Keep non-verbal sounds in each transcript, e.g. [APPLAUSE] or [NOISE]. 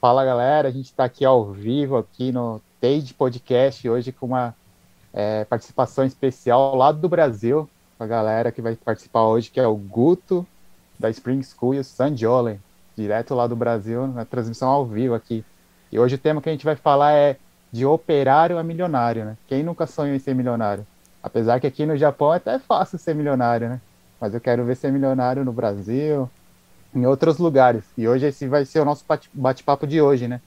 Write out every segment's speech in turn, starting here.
Fala galera, a gente está aqui ao vivo aqui no Tade Podcast hoje com uma é, participação especial lá do Brasil, a galera que vai participar hoje, que é o Guto da Spring School e o Sanjole, direto lá do Brasil, na transmissão ao vivo aqui. E hoje o tema que a gente vai falar é de operário a milionário, né? Quem nunca sonhou em ser milionário? Apesar que aqui no Japão é até fácil ser milionário, né? Mas eu quero ver ser milionário no Brasil, em outros lugares. E hoje esse vai ser o nosso bate-papo de hoje, né?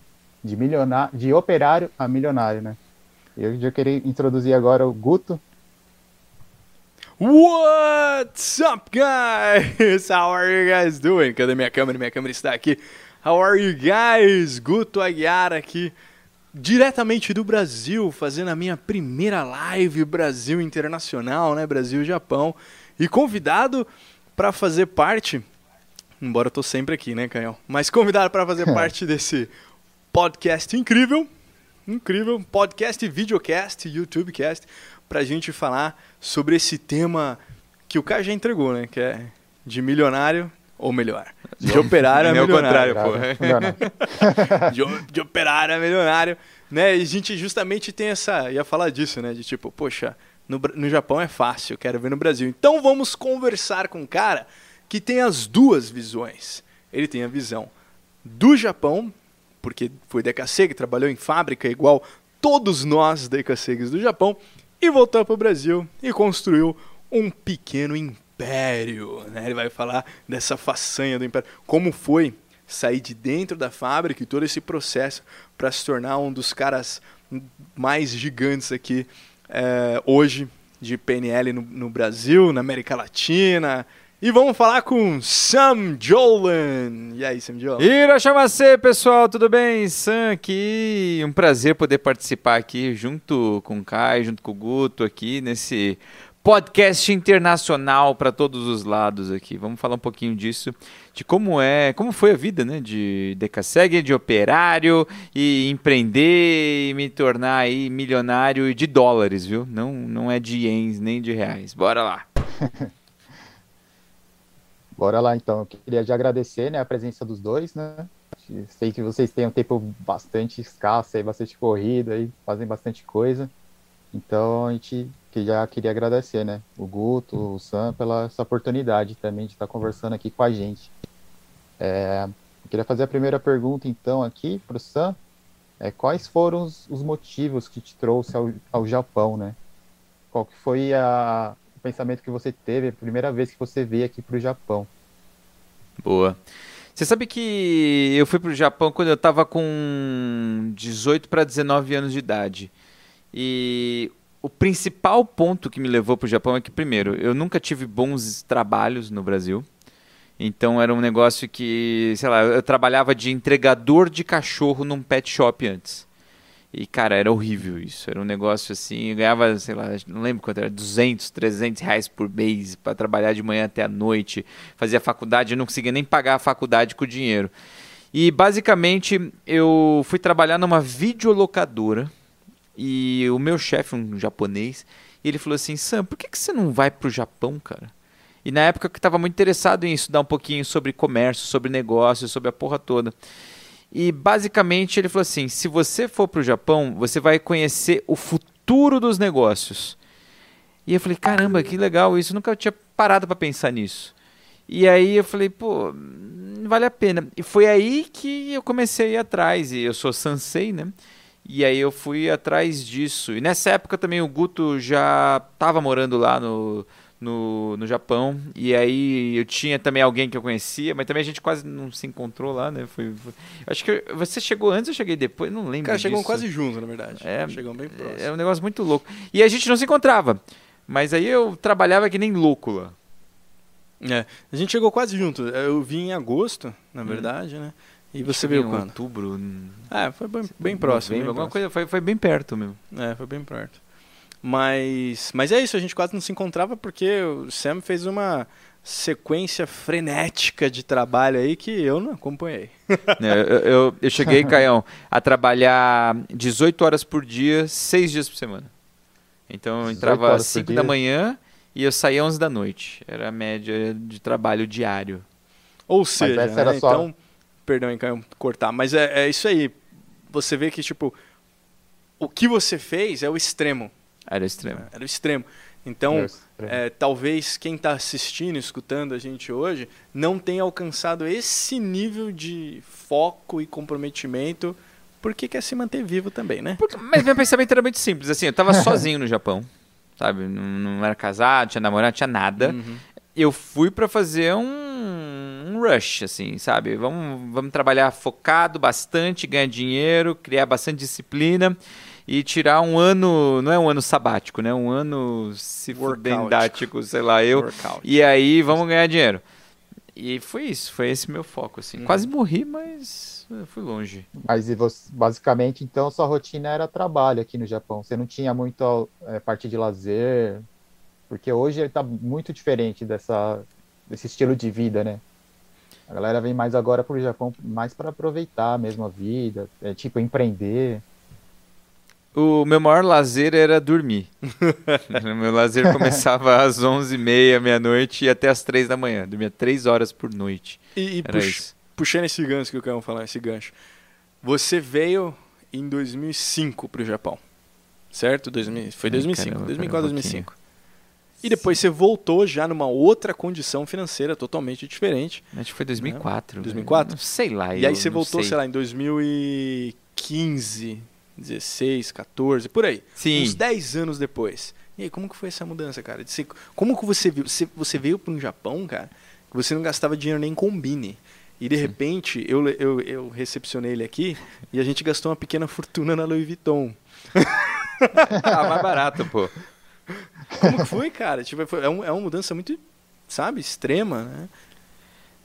De milionário, de operário a milionário, né? Eu já queria introduzir agora o Guto. What's up, guys? [LAUGHS] How are you guys doing? Cadê minha câmera? Minha câmera está aqui. How are you guys? Guto Aguiar aqui, diretamente do Brasil, fazendo a minha primeira live Brasil Internacional, né? Brasil-Japão. E convidado para fazer parte Embora eu tô sempre aqui, né, Canhão? Mas convidado para fazer [LAUGHS] parte desse podcast incrível, incrível, podcast, videocast, YouTubecast, pra gente falar sobre esse tema que o cara já entregou, né? Que é de milionário, ou melhor, de operário a milionário. pô. [LAUGHS] de, de operário a milionário, né? E a gente justamente tem essa, ia falar disso, né? De tipo, poxa, no, no Japão é fácil, quero ver no Brasil. Então vamos conversar com o cara que tem as duas visões. Ele tem a visão do Japão, porque foi DKC trabalhou em fábrica igual todos nós DKCs do Japão, e voltou para o Brasil e construiu um pequeno império. Né? Ele vai falar dessa façanha do império, como foi sair de dentro da fábrica e todo esse processo para se tornar um dos caras mais gigantes aqui é, hoje de PNL no, no Brasil, na América Latina, e vamos falar com Sam Jolan. E aí, Sam Jolan? Irachamase, pessoal, tudo bem? Sam aqui. Um prazer poder participar aqui junto com o Kai, junto com o Guto aqui nesse podcast internacional para todos os lados aqui. Vamos falar um pouquinho disso, de como é, como foi a vida, né, de Decaseg, de operário e empreender e me tornar aí milionário de dólares, viu? Não, não é de ienes nem de reais. Bora lá. [LAUGHS] Bora lá então. Eu queria já agradecer né, a presença dos dois, né? Sei que vocês têm um tempo bastante escasso aí, bastante corrida aí, fazem bastante coisa. Então a gente que já queria agradecer, né? O Guto, o Sam, pela essa oportunidade também de estar conversando aqui com a gente. É, eu queria fazer a primeira pergunta então aqui para o Sam. É, quais foram os, os, motivos que te trouxe ao, ao Japão, né? Qual que foi a, pensamento que você teve a primeira vez que você veio aqui para o Japão? Boa. Você sabe que eu fui para o Japão quando eu estava com 18 para 19 anos de idade. E o principal ponto que me levou para o Japão é que, primeiro, eu nunca tive bons trabalhos no Brasil. Então era um negócio que, sei lá, eu trabalhava de entregador de cachorro num pet shop antes. E, cara, era horrível isso. Era um negócio assim, eu ganhava, sei lá, não lembro quanto era, 200, 300 reais por mês para trabalhar de manhã até a noite. Fazia faculdade, eu não conseguia nem pagar a faculdade com o dinheiro. E, basicamente, eu fui trabalhar numa videolocadora e o meu chefe, um japonês, ele falou assim, Sam, por que, que você não vai pro Japão, cara? E na época eu estava muito interessado em estudar um pouquinho sobre comércio, sobre negócios, sobre a porra toda. E basicamente ele falou assim: se você for para o Japão, você vai conhecer o futuro dos negócios. E eu falei: caramba, que legal isso, eu nunca tinha parado para pensar nisso. E aí eu falei: pô, vale a pena. E foi aí que eu comecei a ir atrás. E eu sou Sansei, né? E aí eu fui atrás disso. E nessa época também o Guto já estava morando lá no, no, no Japão. E aí eu tinha também alguém que eu conhecia, mas também a gente quase não se encontrou lá, né? Foi, foi... Acho que você chegou antes ou cheguei depois? Não lembro. Cara, chegou quase juntos, na verdade. É, chegamos bem próximo. É um negócio muito louco. E a gente não se encontrava. Mas aí eu trabalhava que nem louco lá. É, a gente chegou quase junto. Eu vim em agosto, na hum. verdade, hum. né? E você veio quando? Outubro. É, foi bem, bem próximo. Bem, bem alguma próximo. coisa, foi, foi bem perto mesmo. É, foi bem perto. Mas, mas é isso, a gente quase não se encontrava porque o Sam fez uma sequência frenética de trabalho aí que eu não acompanhei. [LAUGHS] É, eu, eu, eu, cheguei, Caião, a trabalhar 18 horas por dia, 6 dias por semana. Então eu entrava às 5 da manhã e eu saía às 11 da noite. Era a média de trabalho diário. Ou seja, né? então Perdão, Caio, cortar, mas é, é isso aí. Você vê que, tipo, o que você fez é o extremo. Era o extremo. Era o extremo. Então, Era é, talvez quem está assistindo, escutando a gente hoje, não tenha alcançado esse nível de foco e comprometimento, porque quer se manter vivo também, né? Porque- mas meu pensamento era muito simples, assim, eu tava [LAUGHS] sozinho no Japão, sabe? Não, não era casado, tinha namorado, tinha nada. Uhum. Eu fui pra fazer um, um rush, assim, sabe? Vamos, vamos trabalhar focado bastante, ganhar dinheiro, criar bastante disciplina e tirar um ano, não é um ano sabático, né? Um ano se Workout. fudendático, sei lá, eu. Workout. E aí vamos ganhar dinheiro. E foi isso, foi esse meu foco, assim. Uhum. Quase morri, mas fui longe. Mas e você- basicamente, então, sua rotina era trabalho aqui no Japão. Você não tinha muito é, parte de lazer, porque hoje está muito diferente dessa, desse estilo de vida, né? A galera vem mais agora para o Japão mais para aproveitar mesmo a vida, é, tipo empreender. O meu maior lazer era dormir. [LAUGHS] o meu lazer começava às 11h30, meia-noite e até às 3 da manhã. Dormia 3 horas por noite. E, e pux- puxando esse gancho que eu quero falar, esse gancho. Você veio em 2005 para o Japão, certo? 2000, foi Ai, 2005, caramba, 2004, pera um 2005. E depois você voltou já numa outra condição financeira totalmente diferente. Acho que foi 2004. 2004? Não sei lá. e aí você voltou, sei. sei lá, em 2015, 16, 14, por aí. Sim. Uns 10 anos depois. E aí, como que foi essa mudança, cara? Ser- como que você viu? Você, você veio para um Japão, cara, que você não gastava dinheiro nem com combine. E de repente, eu, eu, eu recepcionei ele aqui e a gente gastou uma pequena fortuna na Louis Vuitton. [LAUGHS] Ah, mais barato, pô. Como que foi, cara? Tipo, foi- é, um- é uma mudança muito, sabe, extrema, né?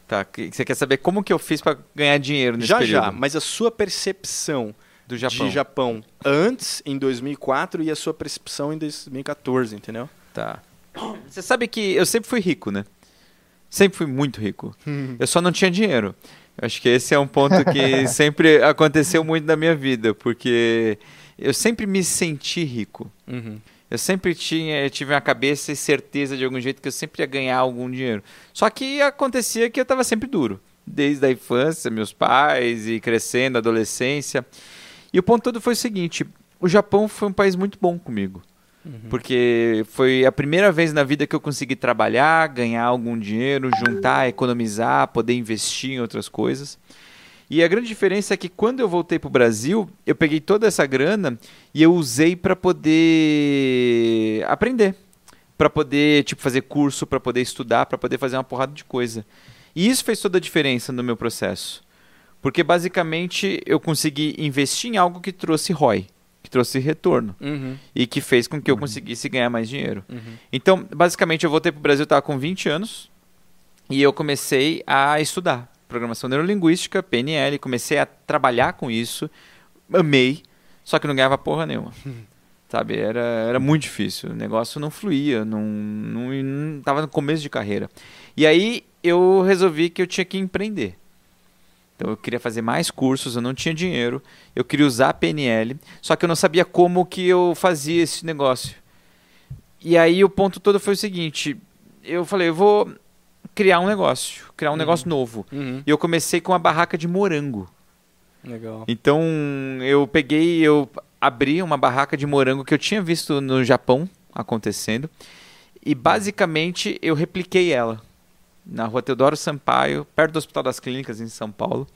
Tá, você quer saber como que eu fiz pra ganhar dinheiro nesse já, período? já, mas a sua percepção Do Japão. de Japão antes, em 2004, e a sua percepção em 2014, entendeu? Tá. Você sabe que eu sempre fui rico, né? Sempre fui muito rico. [LAUGHS] Eu só não tinha dinheiro. Eu acho que esse é um ponto que [LAUGHS] sempre aconteceu muito na minha vida, porque eu sempre me senti rico. Uhum. Eu sempre tinha, eu tive uma cabeça e certeza de algum jeito que eu sempre ia ganhar algum dinheiro. Só que acontecia que eu estava sempre duro. Desde a infância, meus pais e crescendo, adolescência. E o ponto todo foi o seguinte: o Japão foi um país muito bom comigo. Uhum. Porque foi a primeira vez na vida que eu consegui trabalhar, ganhar algum dinheiro, juntar, economizar, poder investir em outras coisas. E a grande diferença é que quando eu voltei para o Brasil, eu peguei toda essa grana e eu usei para poder aprender, para poder tipo fazer curso, para poder estudar, para poder fazer uma porrada de coisa. E isso fez toda a diferença no meu processo. Porque basicamente eu consegui investir em algo que trouxe ROI, que trouxe retorno Uhum. e que fez com que eu conseguisse ganhar mais dinheiro. Uhum. Então, basicamente, eu voltei para o Brasil, estava com 20 anos, e eu comecei a estudar programação neurolinguística, PNL, comecei a trabalhar com isso, amei, só que não ganhava porra nenhuma. [LAUGHS] Sabe, era, era muito difícil, o negócio não fluía, não, não, não tava no começo de carreira. E aí eu resolvi que eu tinha que empreender. Então eu queria fazer mais cursos, eu não tinha dinheiro, eu queria usar a PNL, só que eu não sabia como que eu fazia esse negócio. E aí o ponto todo foi o seguinte, eu falei, eu vou criar um negócio, criar um Uhum. negócio novo. Uhum. E eu comecei com uma barraca de morango. Legal. Então eu peguei, eu abri uma barraca de morango que eu tinha visto no Japão acontecendo e basicamente eu repliquei ela na rua Teodoro Sampaio, perto do Hospital das Clínicas em São Paulo.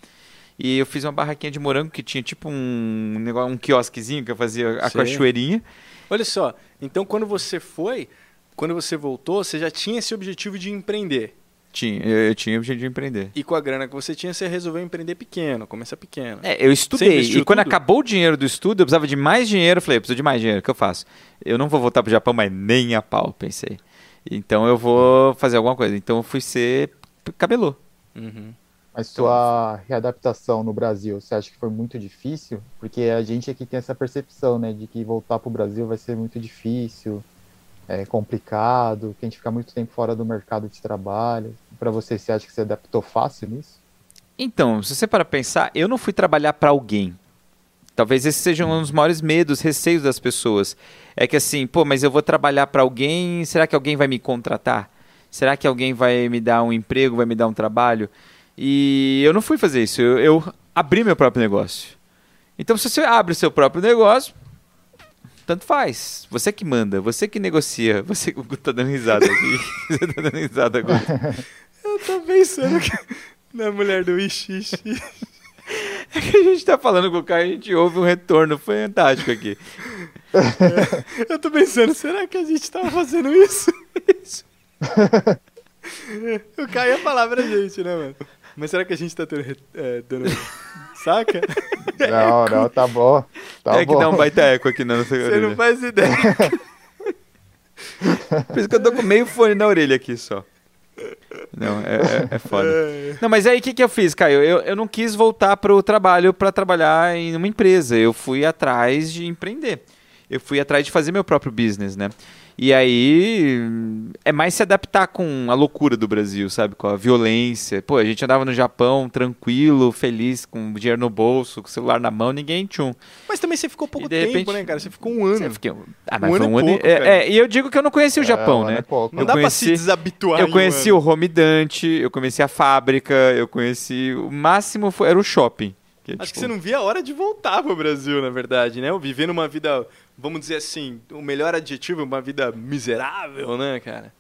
E eu fiz uma barraquinha de morango que tinha tipo um negócio, um quiosquezinho que eu fazia a Sei. cachoeirinha. Olha só, então quando você foi, quando você voltou, você já tinha esse objetivo de empreender. Tinha, eu, eu tinha o objetivo de empreender. E com a grana que você tinha, você resolveu empreender pequeno, começar pequeno. É, eu estudei. E quando tudo? acabou o dinheiro do estudo, eu precisava de mais dinheiro. Eu falei, eu preciso de mais dinheiro, o que eu faço? Eu não vou voltar pro Japão, mas nem a pau, pensei. Então eu vou fazer alguma coisa. Então eu fui ser cabelô. Uhum. Mas sua readaptação no Brasil, você acha que foi muito difícil? Porque a gente aqui tem essa percepção, né, de que voltar para o Brasil vai ser muito difícil, é complicado, que a gente fica muito tempo fora do mercado de trabalho. Para você, você acha que você adaptou fácil nisso? Então, se você para pensar, eu não fui trabalhar para alguém. Talvez esse seja um dos maiores medos, receios das pessoas. É que assim, pô, mas eu vou trabalhar para alguém, será que alguém vai me contratar? Será que alguém vai me dar um emprego, vai me dar um trabalho? E eu não fui fazer isso, eu, eu abri meu próprio negócio. Então, se você abre o seu próprio negócio, tanto faz. Você que manda, você que negocia. [LAUGHS] Você tá dando risada aqui. [LAUGHS] você tá dando risada agora. [LAUGHS] Eu tô pensando que... na mulher do Ixi, [LAUGHS] É que a gente tá falando com o cara, a gente ouve um retorno fantástico aqui. É, [LAUGHS] eu tô pensando, será que a gente tava fazendo isso? isso. [LAUGHS] o Caio ia falar pra gente, né, mano? Mas será que a gente tá tendo, é, dando. Saca? Não, não, tá bom. Tá é bom. que dá um baita eco aqui na nossa Você orelha. não faz ideia. Por isso que eu tô com meio fone na orelha aqui só. Não, é, é, é foda. É. Não, mas aí o que, que eu fiz, Caio? Eu, eu não quis voltar para o trabalho para trabalhar em uma empresa. Eu fui atrás de empreender. Eu fui atrás de fazer meu próprio business, né? E aí é mais se adaptar com a loucura do Brasil, sabe? Com a violência. Pô, a gente andava no Japão tranquilo, feliz, com dinheiro no bolso, com o celular na mão, ninguém tchum. Mas também você ficou pouco de tempo, repente- né, cara? Você ficou um ano. Você fiquei- Ah, mas Um foi ano um e ano. e- pouco, é, é, e eu digo que eu não conheci o Japão, um ano né? é pouco. Não eu dá pra conheci- se desabituar. Eu um conheci ano. o Home Dante, eu conheci a fábrica, eu conheci. O máximo foi, era o shopping. Que Acho tipo, que você não via a hora de voltar pro Brasil, na verdade, né? Ou vivendo uma vida, vamos dizer assim, o melhor adjetivo, uma vida miserável, né, cara?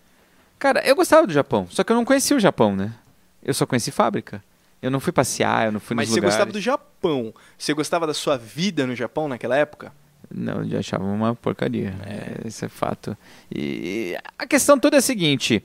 Cara, eu gostava do Japão, só que eu não conhecia o Japão, né? Eu só conheci fábrica. Eu não fui passear, eu não fui Mas nos você lugares. gostava do Japão. Você gostava da sua vida no Japão naquela época? Não, eu achava uma porcaria. É, isso é fato. E a questão toda é a seguinte: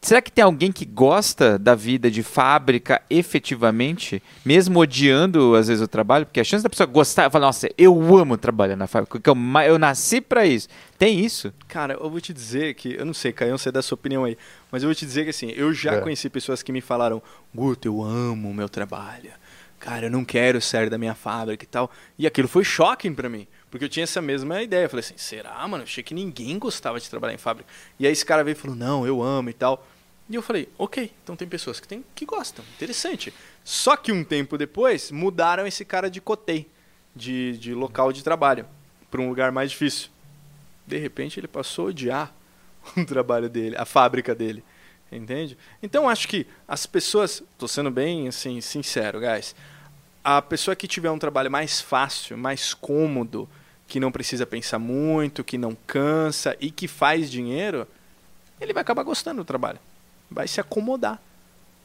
será que tem alguém que gosta da vida de fábrica efetivamente, mesmo odiando às vezes o trabalho? Porque a chance da pessoa gostar, falar, nossa, eu amo trabalhar na fábrica, porque eu, eu nasci pra isso. Tem isso? Cara, eu vou te dizer que, eu não sei, Caio, você dá sua opinião aí, mas eu vou te dizer que assim, eu já É. conheci pessoas que me falaram, Guto, eu amo o meu trabalho. Cara, eu não quero sair da minha fábrica e tal. E aquilo foi shocking pra mim, porque eu tinha essa mesma ideia. Eu falei assim, será, mano? Eu achei que ninguém gostava de trabalhar em fábrica. E aí esse cara veio e falou, não, eu amo e tal. E eu falei, ok, então tem pessoas que, tem, que gostam, interessante. Só que um tempo depois, mudaram esse cara de cotei, de, de local de trabalho, para um lugar mais difícil. De repente ele passou a odiar [LAUGHS] o trabalho dele, a fábrica dele. Entende? Então acho que as pessoas, tô sendo bem assim sincero, guys. A pessoa que tiver um trabalho mais fácil, mais cômodo, que não precisa pensar muito, que não cansa e que faz dinheiro, ele vai acabar gostando do trabalho. Vai se acomodar.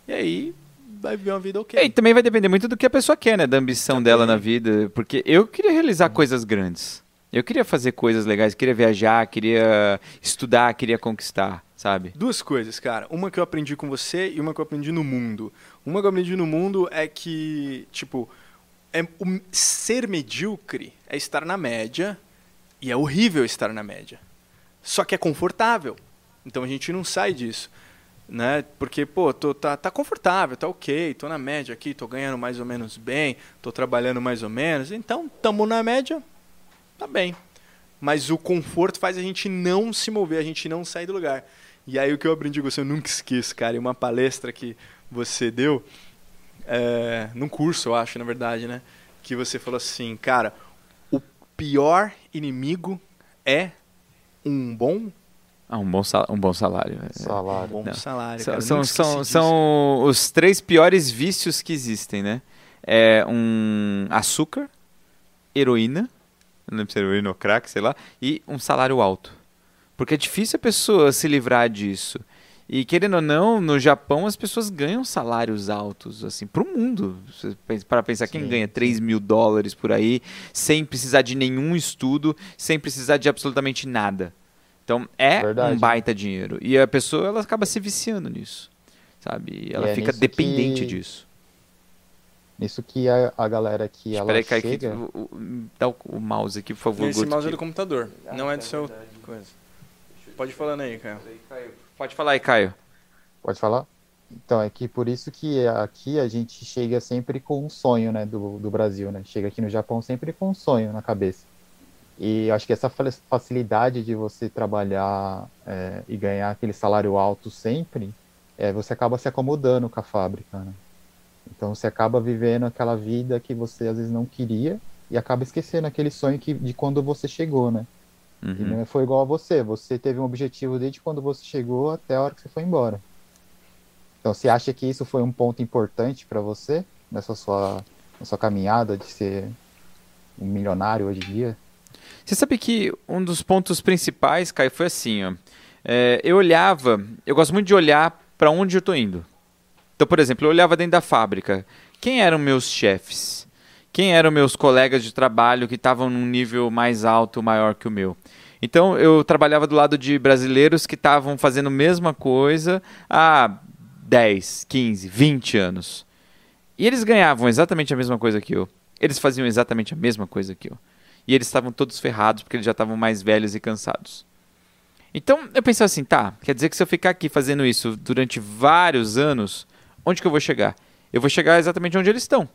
E aí vai viver uma vida ok. E também vai depender muito do que a pessoa quer, né? Da ambição dela na vida. Porque eu queria realizar coisas grandes. Eu queria fazer coisas legais, queria viajar, queria estudar, queria conquistar, sabe? Duas coisas, cara. Uma que eu aprendi com você e uma que eu aprendi no mundo. Uma que eu aprendi no mundo é que, tipo, é, o ser medíocre é estar na média e é horrível estar na média. Só que é confortável. Então a gente não sai disso. Né? Porque, pô, tô, tá, tá confortável, tá ok, tô na média aqui, tô ganhando mais ou menos bem, tô trabalhando mais ou menos, então tamo na média, tá bem. Mas o conforto faz a gente não se mover, a gente não sair do lugar. E aí o que eu aprendi com você, eu nunca esqueço, cara, em uma palestra que você deu, é, num curso, eu acho, na verdade, né? Que você falou assim, cara, o pior inimigo é um bom, Ah, um bom, sal- um bom salário. é. um Salário. bom Não. salário. São, cara. São, são, são os três piores vícios que existem, né? É um açúcar, heroína, não lembro se é heroína ou crack, sei lá, e um salário alto. Porque é difícil a pessoa se livrar disso. E querendo ou não, no Japão as pessoas ganham salários altos, assim, pro mundo. Para pensar, quem Sim, ganha sim. 3 mil dólares por aí, sem precisar de nenhum estudo, sem precisar de absolutamente nada. Então é Verdade. um baita dinheiro. E a pessoa ela acaba se viciando nisso. Sabe? E ela é fica dependente que- disso. Nisso que a, a galera que ela Espera aí, Kaique, chega... o- o- dá o, o mouse aqui, por favor. Esse Guto, mouse é do computador, não é do seu coisa. Pode ir falando aí, cara. Pode falar aí, Caio. Pode falar? Então, é que por isso que aqui a gente chega sempre com um sonho, né, do, do Brasil, né? Chega aqui no Japão sempre com um sonho na cabeça. E acho que essa fa- facilidade de você trabalhar é, e ganhar aquele salário alto sempre, é, você acaba se acomodando com a fábrica, né? Então você acaba vivendo aquela vida que você às vezes não queria e acaba esquecendo aquele sonho que, de quando você chegou, né? E Uhum. não foi igual a você. Você teve um objetivo desde quando você chegou até a hora que você foi embora. Então, você acha que isso foi um ponto importante para você nessa sua, sua caminhada de ser um milionário hoje em dia? Você sabe que um dos pontos principais, Caio, foi assim, ó. É, eu olhava, eu gosto muito de olhar para onde eu estou indo. Então, por exemplo, eu olhava dentro da fábrica. Quem eram meus chefes? Quem eram meus colegas de trabalho que estavam num nível mais alto, maior que o meu? Então, eu trabalhava do lado de brasileiros que estavam fazendo a mesma coisa há 10, 15, 20 anos. E eles ganhavam exatamente a mesma coisa que eu. Eles faziam exatamente a mesma coisa que eu. E eles estavam todos ferrados porque eles já estavam mais velhos e cansados. Então eu pensei assim, tá, quer dizer que se eu ficar aqui fazendo isso durante vários anos, onde que eu vou chegar? Eu vou chegar exatamente onde eles estão.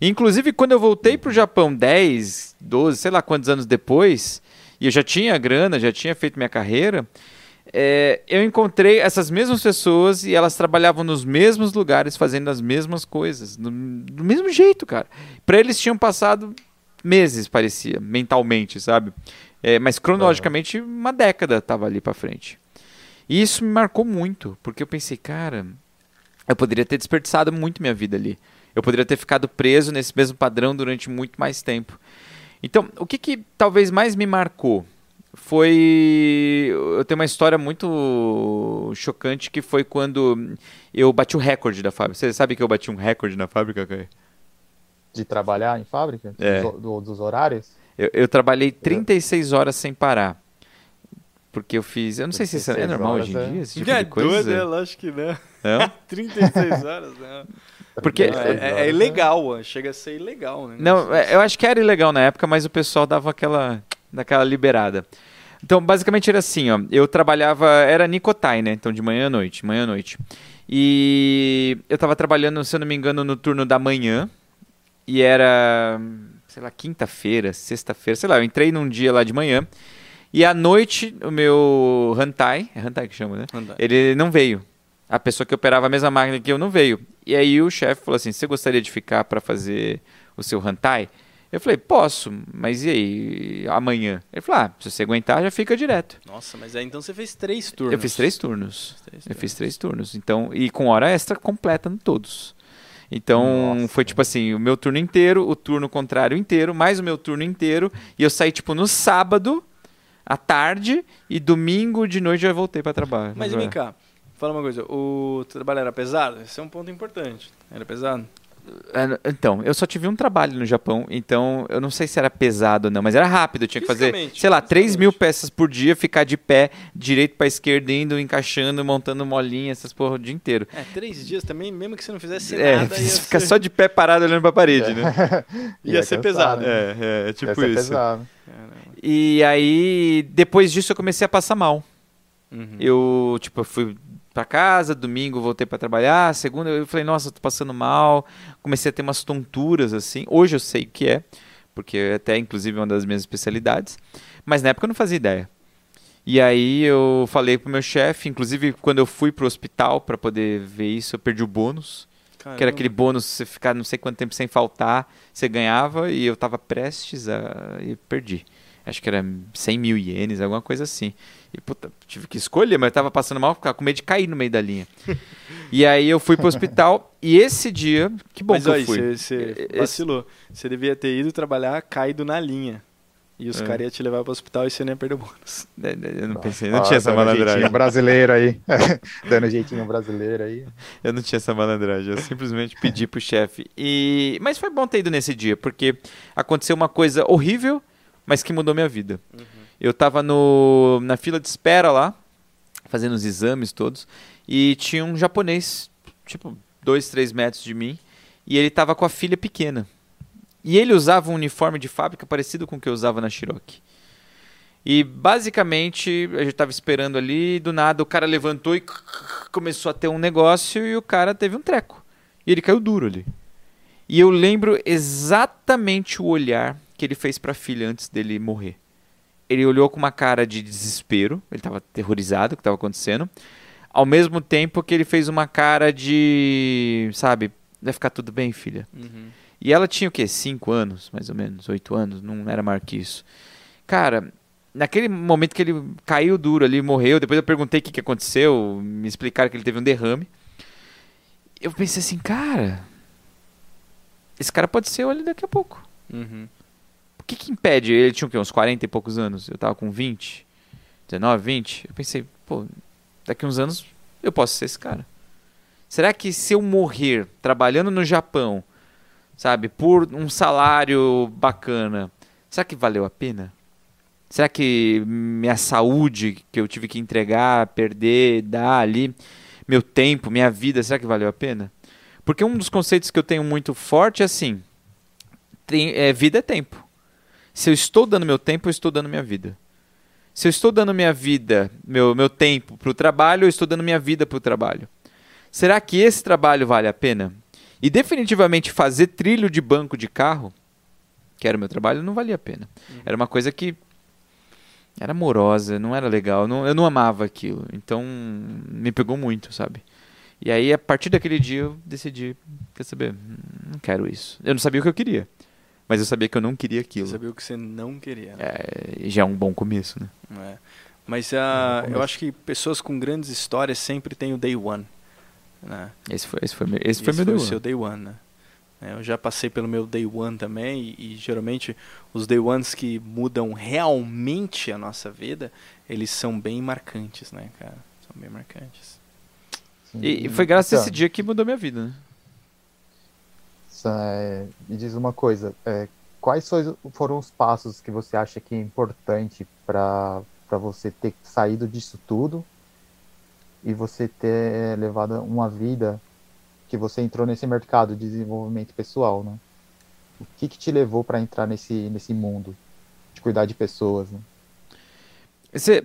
Inclusive, quando eu voltei para o Japão 10, 12, sei lá quantos anos depois, e eu já tinha grana, já tinha feito minha carreira, é, eu encontrei essas mesmas pessoas e elas trabalhavam nos mesmos lugares, fazendo as mesmas coisas, do, do mesmo jeito, cara. Para eles tinham passado meses, parecia, mentalmente, sabe? É, mas cronologicamente, uma década estava ali para frente. E isso me marcou muito, porque eu pensei, cara, eu poderia ter desperdiçado muito minha vida ali. Eu poderia ter ficado preso nesse mesmo padrão durante muito mais tempo. Então, o que, que talvez mais me marcou foi. Eu tenho uma história muito chocante que foi quando eu bati o recorde da fábrica. Você sabe que eu bati um recorde na fábrica? De trabalhar em fábrica? É. Dos, do- dos horários? Eu, eu trabalhei 36 horas sem parar. Porque eu fiz. Eu não sei se isso é 36 normal horas hoje em é- dia, esse tipo é de coisa. doido, é lógico que não. Não? 36 horas, não. Porque- Não, é, é- é ilegal, chega a ser ilegal, né? Não, é, eu acho que era ilegal na época, mas o pessoal dava aquela, daquela liberada. Então, basicamente era assim, ó. Eu trabalhava, era Nicotai, né? Então, de manhã à noite, manhã à noite. E eu tava trabalhando, se eu não me engano, no turno da manhã. E era, sei lá, quinta-feira, sexta-feira, sei lá. Eu entrei num dia lá de manhã. E à noite, o meu Hantai, é Hantai que chama, né? Andar. Ele não veio. A pessoa que operava a mesma máquina que eu não veio. E aí o chefe falou assim: Você gostaria de ficar para fazer o seu Hantai? Eu falei: Posso, mas e aí? Amanhã? Ele falou: Ah, se você aguentar, já fica direto. Nossa, mas aí então você fez três turnos. Eu fiz três turnos. Três Eu turnos. fiz três turnos. Então, e com hora extra completa em todos. Então, Nossa. foi tipo assim, o meu turno inteiro, o turno contrário inteiro, mais o meu turno inteiro, e eu saí tipo no sábado à tarde e domingo de noite eu voltei para trabalho. Mas vem cá, fala uma coisa, o trabalho era pesado? Esse é um ponto importante. Era pesado? É, Então, eu só tive um trabalho no Japão, então eu não sei se era pesado ou não, mas era rápido. Eu tinha que fazer, sei lá, 3 fisicamente. mil peças por dia, ficar de pé, direito pra esquerda, indo, encaixando, montando molinha, essas porra o dia inteiro. É, três dias também, mesmo que você não fizesse É, nada, ia ficar ser, só de pé parado olhando pra parede, né? [LAUGHS] ia ser cansar, pesado. né? É, é, é tipo Ia ser isso. pesado. E aí, depois disso, eu comecei a passar mal. Uhum. Eu, tipo, eu fui pra casa, domingo voltei pra trabalhar, segunda eu falei, nossa, tô passando mal. Comecei a ter umas tonturas assim. Hoje eu sei o que é, porque é até inclusive uma das minhas especialidades, mas na época eu não fazia ideia. E aí eu falei pro meu chefe, inclusive quando eu fui pro hospital pra poder ver isso, eu perdi o bônus, que era Caramba. aquele bônus você ficar não sei quanto tempo sem faltar, você ganhava e eu tava prestes a e perdi. Acho que era 100 mil ienes, alguma coisa assim. E puta, tive que escolher, mas eu tava passando mal, ficava com medo de cair no meio da linha. [LAUGHS] e aí eu fui pro hospital e esse dia, que bom Mas que eu fui. você- você Esse- vacilou. Você devia ter ido trabalhar caído na linha. E os É. caras iam te levar pro hospital e você nem ia perder o bônus. [LAUGHS] Eu não pensei, não Ó, tinha essa dando malandragem. jeitinho brasileiro aí. [LAUGHS] dando jeitinho brasileiro aí. Eu não tinha essa malandragem, eu simplesmente pedi pro chefe. E mas foi bom ter ido nesse dia, porque aconteceu uma coisa horrível, mas que mudou minha vida. Eu tava no na fila de espera lá, fazendo os exames todos, e tinha um japonês, tipo, dois, três metros de mim, e ele tava com a filha pequena. E ele usava um uniforme de fábrica parecido com o que eu usava na Cherokee. E basicamente, a gente tava esperando ali, do nada o cara levantou e começou a ter um negócio e o cara teve um treco. E ele caiu duro ali. E eu lembro exatamente o olhar que ele fez pra filha antes dele morrer. Ele olhou com uma cara de desespero, ele estava aterrorizado o que estava acontecendo, ao mesmo tempo que ele fez uma cara de, sabe, vai ficar tudo bem, filha. Uhum. E ela tinha o quê? Cinco anos, mais ou menos, oito anos, não era maior que isso. Cara, naquele momento que ele caiu duro ali, morreu, depois eu perguntei o que, que aconteceu, me explicaram que ele teve um derrame. eu pensei assim, cara, esse cara pode ser eu ali daqui a pouco. Uhum. Que que impede? Ele tinha? Uns 40 e poucos anos. Eu tava com 20, 19, 20. Eu pensei, pô, daqui uns anos eu posso ser esse cara. Será que se eu morrer trabalhando no Japão, sabe, por um salário bacana, será que valeu a pena? Será que minha saúde que eu tive que entregar, perder, dar ali, meu tempo, minha vida, será que valeu a pena? Porque um dos conceitos que eu tenho muito forte é assim: tem, é, vida é tempo. Se eu estou dando meu tempo, eu estou dando minha vida. Se eu estou dando minha vida, meu, meu tempo para o trabalho, eu estou dando minha vida para o trabalho. Será que esse trabalho vale a pena? E definitivamente fazer trilho de banco de carro, que era o meu trabalho, não valia a pena. Era uma coisa que era amorosa, não era legal, não, eu não amava aquilo. Então me pegou muito, sabe? E aí, a partir daquele dia, eu decidi, quer saber, não quero isso. Eu não sabia o que eu queria, mas eu sabia que eu não queria aquilo. Você sabia o que você não queria. Né? É, já é um bom começo, né? É. Mas uh, começo. eu acho que pessoas com grandes histórias sempre têm o day one. Né? Esse foi, esse foi, meu- esse foi Esse meu o day seu one. day one, né? É, Eu já passei pelo meu day one também e, e geralmente os day ones que mudam realmente a nossa vida, eles são bem marcantes, né, cara? São bem marcantes. Sim. E, e foi graças a esse Então, dia que mudou minha vida, né? Sa- é, me diz uma coisa, é, quais foram os passos que você acha que é importante para você ter saído disso tudo e você ter levado uma vida que você entrou nesse mercado de desenvolvimento pessoal, né? O que que te levou para entrar nesse nesse mundo de cuidar de pessoas, né?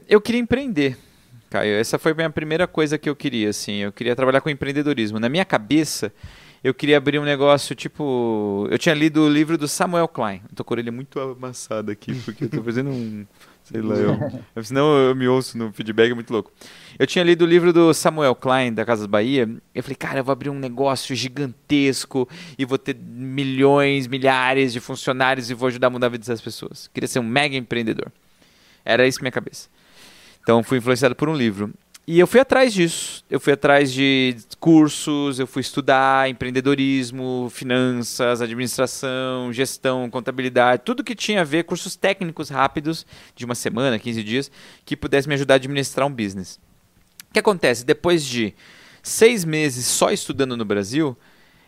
Eu queria empreender, Caio. Essa foi a minha primeira coisa que eu queria, assim. Eu queria trabalhar com empreendedorismo. Na minha cabeça, eu queria abrir um negócio tipo. Eu tinha lido o livro do Samuel Klein. Eu tô com a orelha muito amassada aqui, porque eu tô fazendo um. Sei lá, eu, eu- senão eu me ouço no feedback, é muito louco. Eu tinha lido o livro do Samuel Klein, da Casas Bahia. Eu falei, cara, eu vou abrir um negócio gigantesco e vou ter milhões, milhares de funcionários e vou ajudar a mudar a vida dessas pessoas. Queria ser um mega empreendedor. Era isso minha cabeça. Então fui influenciado por um livro. E eu fui atrás disso. Eu fui atrás de cursos, eu fui estudar empreendedorismo, finanças, administração, gestão, contabilidade, tudo que tinha a ver, cursos técnicos rápidos, de uma semana, 15 dias, que pudesse me ajudar a administrar um business. O que acontece? Depois de seis meses só estudando no Brasil,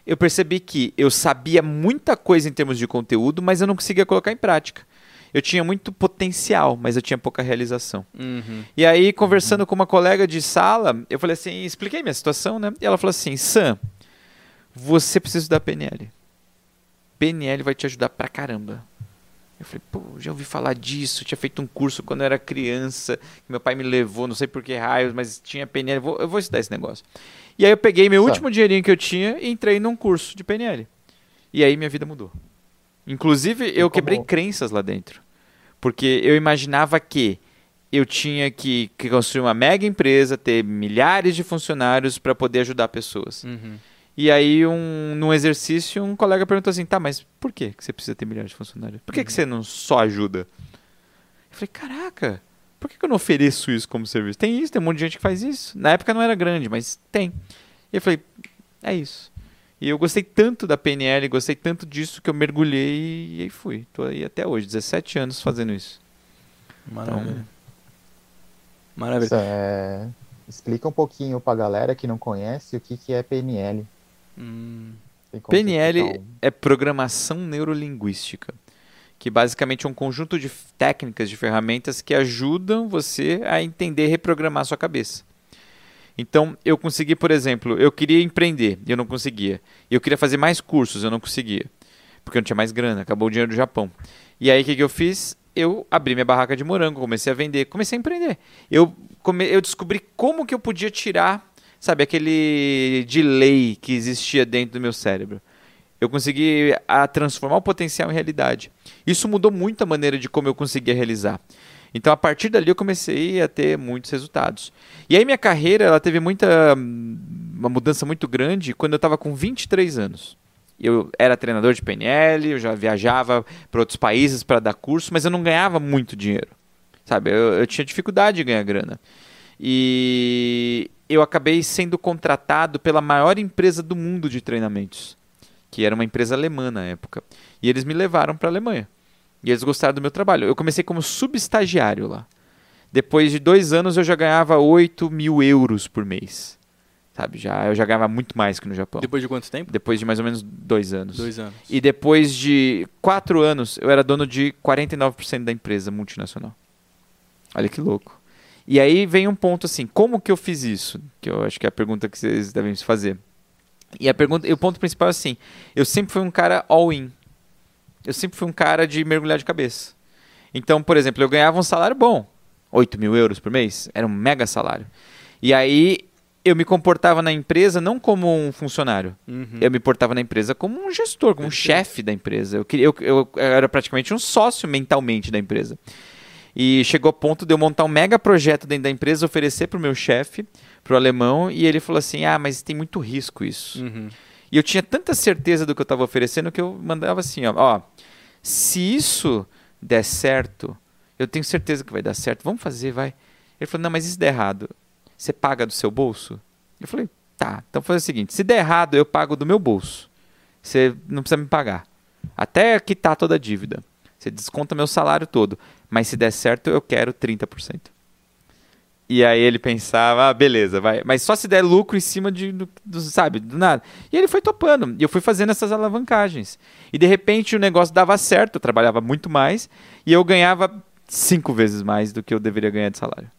eu percebi que eu sabia muita coisa em termos de conteúdo, mas eu não conseguia colocar em prática. Eu tinha muito potencial, mas eu tinha pouca realização. Uhum. E aí, conversando com uma colega de sala, eu falei assim, expliquei minha situação, né? E ela falou assim, Sam, você precisa estudar PNL. PNL vai te ajudar pra caramba. Eu falei, pô, já ouvi falar disso, tinha feito um curso quando eu era criança, que meu pai me levou, não sei por que raios, mas tinha PNL, vou- eu vou estudar esse negócio. E aí eu peguei meu Sabe. último dinheirinho que eu tinha e entrei num curso de PNL. E aí minha vida mudou. Inclusive, eu quebrei crenças lá dentro. Porque eu imaginava que eu tinha que, que construir uma mega empresa, ter milhares de funcionários para poder ajudar pessoas. Uhum. E aí, um, num exercício, um colega perguntou assim: tá, mas por que você precisa ter milhares de funcionários? Por que, que você não só ajuda? Eu falei: caraca, por que, que eu não ofereço isso como serviço? Tem isso, tem um monte de gente que faz isso. Na época não era grande, mas tem. E eu falei: é isso. E eu gostei tanto da PNL, gostei tanto disso que eu mergulhei e aí fui. Tô aí até hoje, 17 anos fazendo isso. Maravilha. Então, Maravilha. Isso, é, explica um pouquinho para a galera que não conhece o que que é PNL. Hum. PNL um- é programação neurolinguística, que basicamente é um conjunto de técnicas, de ferramentas que ajudam você a entender e reprogramar sua cabeça. Então, eu consegui, por exemplo, eu queria empreender e eu não conseguia. Eu queria fazer mais cursos, eu não conseguia. Porque eu não tinha mais grana, acabou o dinheiro do Japão. E aí, o que, que eu fiz? Eu abri minha barraca de morango, comecei a vender, comecei a empreender. Eu, come, eu descobri como que eu podia tirar, sabe, aquele delay que existia dentro do meu cérebro. Eu consegui a transformar o potencial em realidade. Isso mudou muito a maneira de como eu conseguia realizar. Então, a partir dali, eu comecei a ter muitos resultados. E aí, minha carreira ela teve muita uma mudança muito grande quando eu estava com 23 anos. Eu era treinador de PNL, eu já viajava para outros países para dar curso, mas eu não ganhava muito dinheiro. Sabe? Eu, eu tinha dificuldade de ganhar grana. E eu acabei sendo contratado pela maior empresa do mundo de treinamentos, que era uma empresa alemã na época. E eles me levaram para a Alemanha. E eles gostaram do meu trabalho. Eu comecei como subestagiário lá. Depois de dois anos eu já ganhava 8 mil euros por mês. Sabe, já, eu já ganhava muito mais que no Japão. Depois de quanto tempo? Depois de mais ou menos dois anos. Dois anos. E depois de quatro anos, eu era dono de 49% da empresa multinacional. Olha que louco. E aí vem um ponto assim, como que eu fiz isso? Que eu acho que é a pergunta que vocês devem se fazer. E a pergunta, e o ponto principal é assim, eu sempre fui um cara all-in. Eu sempre fui um cara de mergulhar de cabeça. Então, por exemplo, eu ganhava um salário bom, 8 mil euros por mês, era um mega salário. E aí eu me comportava na empresa não como um funcionário. Uhum. Eu me portava na empresa como um gestor, como um chefe da empresa. Eu, queria, eu, eu, era praticamente um sócio mentalmente da empresa. E chegou ao ponto de eu montar um mega projeto dentro da empresa, oferecer para o meu chefe, para o alemão, e ele falou assim: Ah, mas tem muito risco isso. Uhum. E eu tinha tanta certeza do que eu estava oferecendo que eu mandava assim: ó, ó, se isso der certo, eu tenho certeza que vai dar certo, vamos fazer, vai. Ele falou: Não, mas se der errado? Você paga do seu bolso? Eu falei: Tá, então faz o seguinte: se der errado, eu pago do meu bolso. Você não precisa me pagar. Até quitar toda a dívida. Você desconta meu salário todo. Mas se der certo, eu quero 30%. E aí ele pensava, ah, beleza, vai. Mas só se der lucro em cima de, do, do, sabe, do nada. E ele foi topando. E eu fui fazendo essas alavancagens. E de repente o negócio dava certo, eu trabalhava muito mais. E eu ganhava cinco vezes mais do que eu deveria ganhar de salário.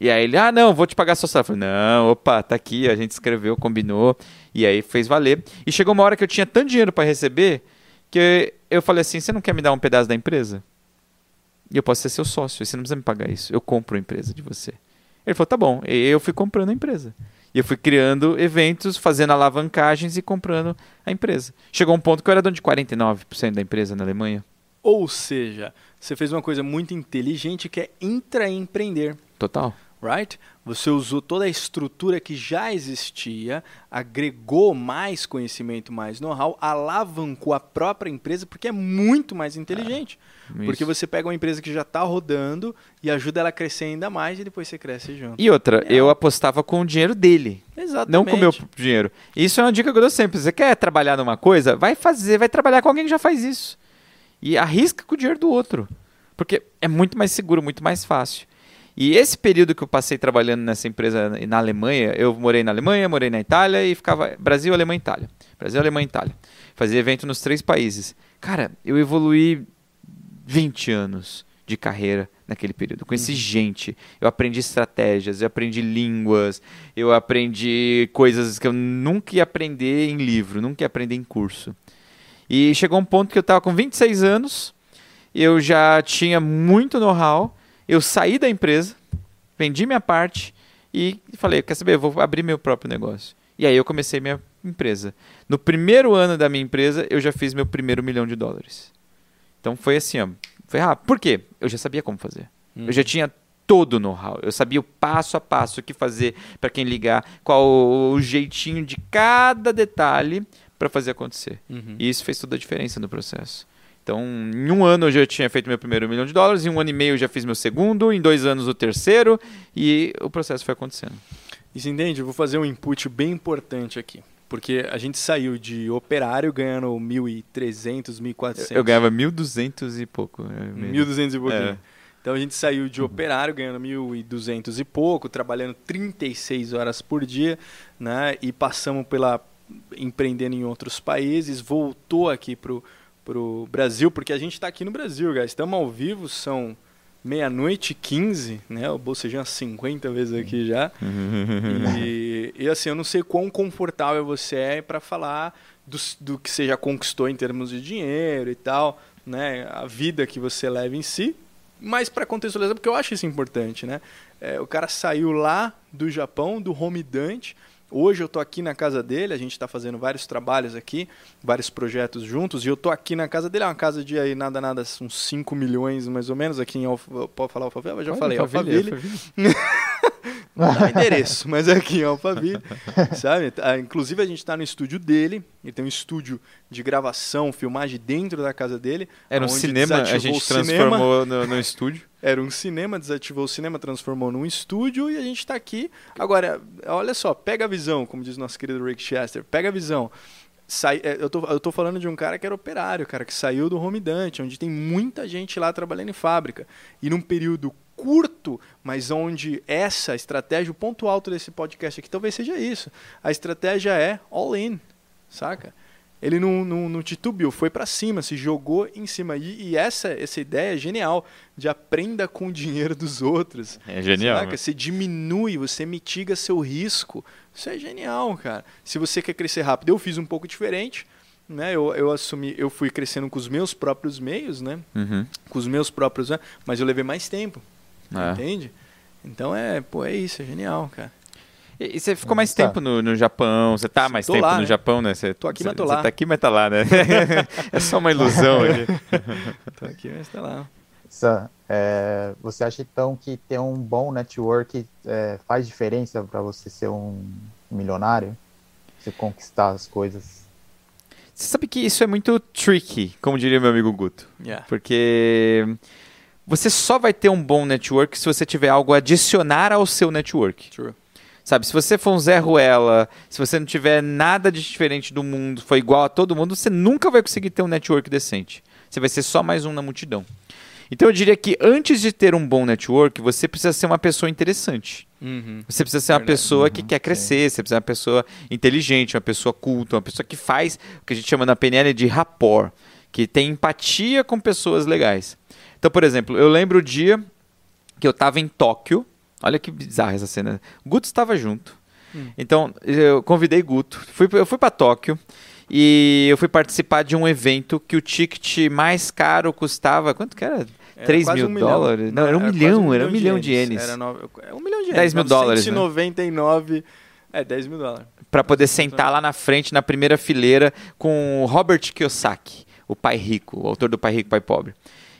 E aí ele, ah, não, vou te pagar só salário. Eu falei, não, opa, tá aqui, a gente escreveu, combinou. E aí fez valer. E chegou uma hora que eu tinha tanto dinheiro para receber que eu falei assim: você não quer me dar um pedaço da empresa? E eu posso ser seu sócio, você não precisa me pagar isso. Eu compro a empresa de você. Ele falou: tá bom. E eu fui comprando a empresa. E eu fui criando eventos, fazendo alavancagens e comprando a empresa. Chegou um ponto que eu era dono de 49% da empresa na Alemanha. Ou seja, você fez uma coisa muito inteligente que é intraempreender. Total. Right? Você usou toda a estrutura que já existia, agregou mais conhecimento, mais know-how, alavancou a própria empresa porque é muito mais inteligente. É, porque você pega uma empresa que já está rodando e ajuda ela a crescer ainda mais e depois você cresce junto. E outra, É. eu apostava com o dinheiro dele. Exatamente. Não com o meu dinheiro. Isso é uma dica que eu dou sempre. Você quer trabalhar numa coisa? Vai fazer, vai trabalhar com alguém que já faz isso. E arrisca com o dinheiro do outro. Porque é muito mais seguro, muito mais fácil. E esse período que eu passei trabalhando nessa empresa na Alemanha, eu morei na Alemanha, morei na Itália e ficava Brasil, Alemanha, Itália. Brasil, Alemanha, Itália. Fazia evento nos três países. Cara, eu evoluí 20 anos de carreira naquele período. Eu conheci gente, eu aprendi estratégias, eu aprendi línguas, eu aprendi coisas que eu nunca ia aprender em livro, nunca ia aprender em curso. E chegou um ponto que eu estava com 26 anos, eu já tinha muito know-how, eu saí da empresa, vendi minha parte e falei, quer saber, eu vou abrir meu próprio negócio. E aí eu comecei minha empresa. No primeiro ano da minha empresa, eu já fiz meu primeiro milhão de dólares. Então foi assim, ó, foi rápido. Por quê? Eu já sabia como fazer. Eu já tinha todo o know-how. Eu sabia o passo a passo o que fazer para quem ligar, qual o jeitinho de cada detalhe para fazer acontecer. Uhum. E isso fez toda a diferença no processo. Então, em um ano eu já tinha feito meu primeiro milhão de dólares, em um ano e meio eu já fiz meu segundo, em dois anos o terceiro, e o processo foi acontecendo. E entende? Eu vou fazer um input bem importante aqui. Porque a gente saiu de operário ganhando 1.300, 1.400. Eu ganhava 1.200 e pouco. é mesmo. 1.200 e pouquinho. É. Então a gente saiu de operário ganhando 1.200 e pouco, trabalhando 36 horas por dia, né? E passamos pela empreendendo em outros países, voltou aqui pro pro Brasil, porque a gente está aqui no Brasil, guys. Estamos ao vivo, são meia-noite e 15, né? O Bolsejão 50 vezes aqui já. E, e assim, eu não sei quão confortável você é para falar do, do que você já conquistou em termos de dinheiro e tal, né? A vida que você leva em si. Mas para contextualizar, porque eu acho isso importante, né? É, o cara saiu lá do Japão, do Home Dante. Hoje eu tô aqui na casa dele, a gente está fazendo vários trabalhos aqui, vários projetos juntos, e eu tô aqui na casa dele, é uma casa de aí nada, nada, uns 5 milhões mais ou menos, aqui em Alf... Pode falar Alphaville? Eu já Olha, falei, Alphaville, Alphaville. [LAUGHS] Não dá endereço, mas aqui em Alphaville, sabe? Ah, Inclusive a gente está no estúdio dele, ele tem um estúdio de gravação, filmagem dentro da casa dele. Era um cinema, a desativou gente transformou no, no estúdio. Era um cinema, desativou o cinema, transformou num estúdio e a gente tá aqui. Agora, olha só, pega a visão, como diz nosso querido Rick Chester, pega a visão. Sai, é, eu, tô, eu tô falando de um cara que era operário, cara, que saiu do Home Dante, onde tem muita gente lá trabalhando em fábrica. E num período curto, mas onde essa estratégia, o ponto alto desse podcast aqui talvez seja isso. A estratégia é all in, saca? Ele não, não, não titubeou, foi para cima, se jogou em cima. E, e, essa, essa ideia é genial, de aprenda com o dinheiro dos outros. É genial. Saca? Você diminui, você mitiga seu risco. Isso é genial, cara. Se você quer crescer rápido, eu fiz um pouco diferente. Né? Eu, eu assumi, eu fui crescendo com os meus próprios meios, né? Uhum. Com os meus próprios, né? mas eu levei mais tempo. É. Entende? Então é, pô, é isso, é genial, cara. E, e você ficou mais Tá. tempo no, no Japão, você tá mais Tô tempo lá, no né? Japão, né? Você, Tô aqui, você, mas tô você lá. tá aqui, mas tá lá, né? [LAUGHS] é só uma ilusão aqui. [LAUGHS] Tô aqui, mas tá lá. Essa, é, você acha então que ter um bom network é, faz diferença para você ser um milionário? Você conquistar as coisas? Você sabe que isso é muito tricky, como diria meu amigo Guto. Yeah. Porque você só vai ter um bom network se você tiver algo a adicionar ao seu network. True. Sabe, se você for um Zé Ruela, se você não tiver nada de diferente do mundo, for igual a todo mundo, você nunca vai conseguir ter um network decente. Você vai ser só mais um na multidão. Então eu diria que antes de ter um bom network, você precisa ser uma pessoa interessante. Uhum. Você precisa ser uma Verdade. pessoa que Uhum, quer crescer, você precisa ser uma pessoa inteligente, uma pessoa culta, uma pessoa que faz o que a gente chama na PNL de rapport, que tem empatia com pessoas legais. Então, por exemplo, eu lembro o dia que eu estava em Tóquio, olha que bizarra essa cena. Guto estava junto. Hum. Então, eu convidei Guto, fui, eu fui para Tóquio e eu fui participar de um evento que o ticket mais caro custava, quanto que era? Era 3 quase mil um dólares? Não, era um quase milhão, era um milhão de ienes. Era nove, é um milhão de ienes. 10 mil dólares, né? 999, é 10 mil dólares. para poder sentar lá na frente, na primeira fileira, com o Robert Kiyosaki, o pai rico, o autor do Pai Rico, Pai Pobre.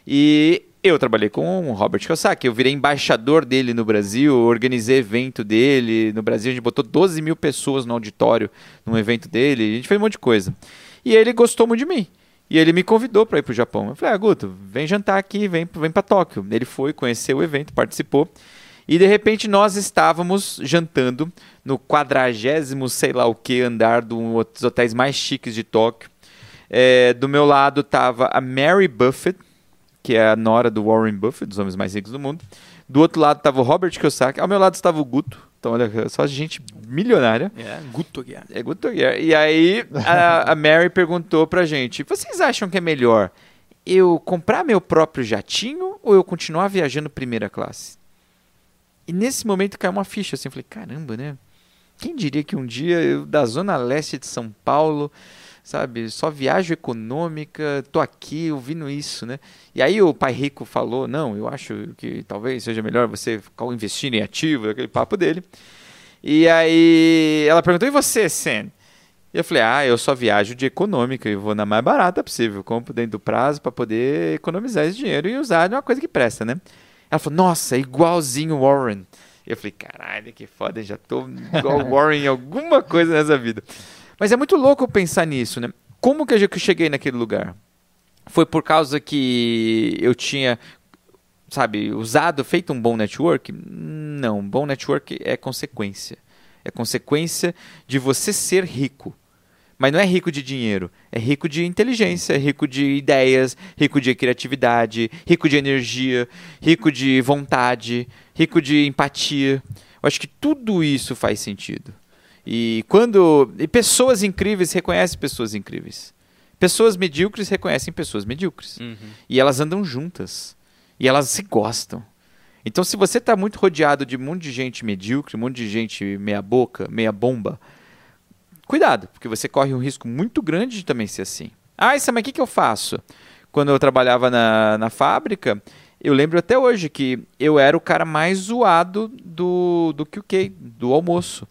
E eu trabalhei com o Robert Kiyosaki, eu virei embaixador dele no Brasil, organizei evento dele no Brasil, a gente botou 12 mil pessoas no auditório num evento dele, a gente fez um monte de coisa. E ele gostou muito de mim. E ele me convidou para ir para o Japão. Eu falei, ah, Guto, vem jantar aqui, vem, vem para Tóquio. Ele foi, conheceu o evento, participou. E de repente nós estávamos jantando no quadragésimo, sei lá o que, andar de um dos hotéis mais chiques de Tóquio. É, do meu lado estava a Mary Buffett, que é a nora do Warren Buffett, dos homens mais ricos do mundo. Do outro lado estava o Robert Kiyosaki. Ao meu lado estava o Guto. Então, olha, só gente milionária. É, Guto Aguiar. É Guto Aguiar. E aí a, a Mary perguntou pra gente: vocês acham que é melhor eu comprar meu próprio jatinho ou eu continuar viajando primeira classe? E nesse momento caiu uma ficha assim, eu falei, caramba, né? Quem diria que um dia eu, da zona leste de São Paulo, sabe, só viagem econômica, tô aqui ouvindo isso, né? E aí o pai rico falou, não, eu acho que talvez seja melhor você investindo em ativo, aquele papo dele. E aí ela perguntou, e você, Sen? E eu falei, ah, eu só viajo de econômica e vou na mais barata possível. Compro dentro do prazo para poder economizar esse dinheiro e usar de uma coisa que presta, né? Ela falou, nossa, é igualzinho Warren. Eu falei, caralho, que foda, já tô igual Warren em alguma coisa nessa vida. Mas é muito louco pensar nisso, né? Como que eu cheguei naquele lugar? Foi por causa que eu tinha, sabe, usado, feito um bom network? Não, bom network é consequência. É consequência de você ser rico. Mas não é rico de dinheiro, é rico de inteligência, é rico de ideias, rico de criatividade, rico de energia, rico de vontade, rico de empatia. Eu acho que tudo isso faz sentido. E quando e pessoas incríveis reconhecem pessoas incríveis. Pessoas medíocres reconhecem pessoas medíocres. Uhum. E elas andam juntas. E elas se gostam. Então, se você está muito rodeado de um monte de gente medíocre, um monte de gente meia boca, meia bomba, cuidado, porque você corre um risco muito grande de também ser assim. Ah, isso, mas o que, que eu faço? Quando eu trabalhava na, na fábrica, eu lembro até hoje que eu era o cara mais zoado do, do QK, do almoço.